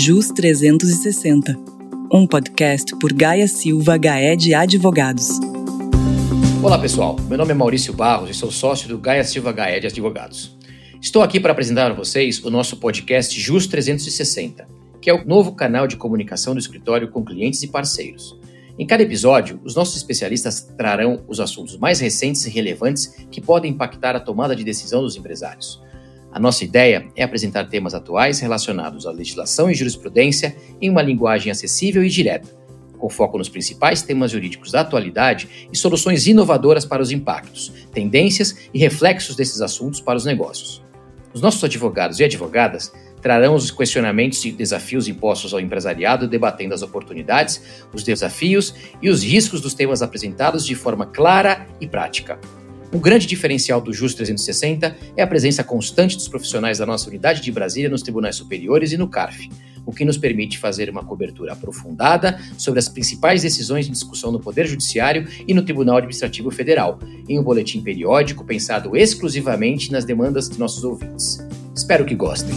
JUS 360, um podcast por Gaia Silva Gaed Advogados. Olá pessoal, meu nome é Maurício Barros e sou sócio do Gaia Silva Gaed Advogados. Estou aqui para apresentar a vocês o nosso podcast JUS 360, que é o novo canal de comunicação do escritório com clientes e parceiros. Em cada episódio, os nossos especialistas trarão os assuntos mais recentes e relevantes que podem impactar a tomada de decisão dos empresários. A nossa ideia é apresentar temas atuais relacionados à legislação e jurisprudência em uma linguagem acessível e direta, com foco nos principais temas jurídicos da atualidade e soluções inovadoras para os impactos, tendências e reflexos desses assuntos para os negócios. Os nossos advogados e advogadas trarão os questionamentos e desafios impostos ao empresariado, debatendo as oportunidades, os desafios e os riscos dos temas apresentados de forma clara e prática. Um grande diferencial do JUS 360 é a presença constante dos profissionais da nossa unidade de Brasília nos tribunais superiores e no CARF, o que nos permite fazer uma cobertura aprofundada sobre as principais decisões em discussão no Poder Judiciário e no Tribunal Administrativo Federal, em um boletim periódico pensado exclusivamente nas demandas de nossos ouvintes. Espero que gostem.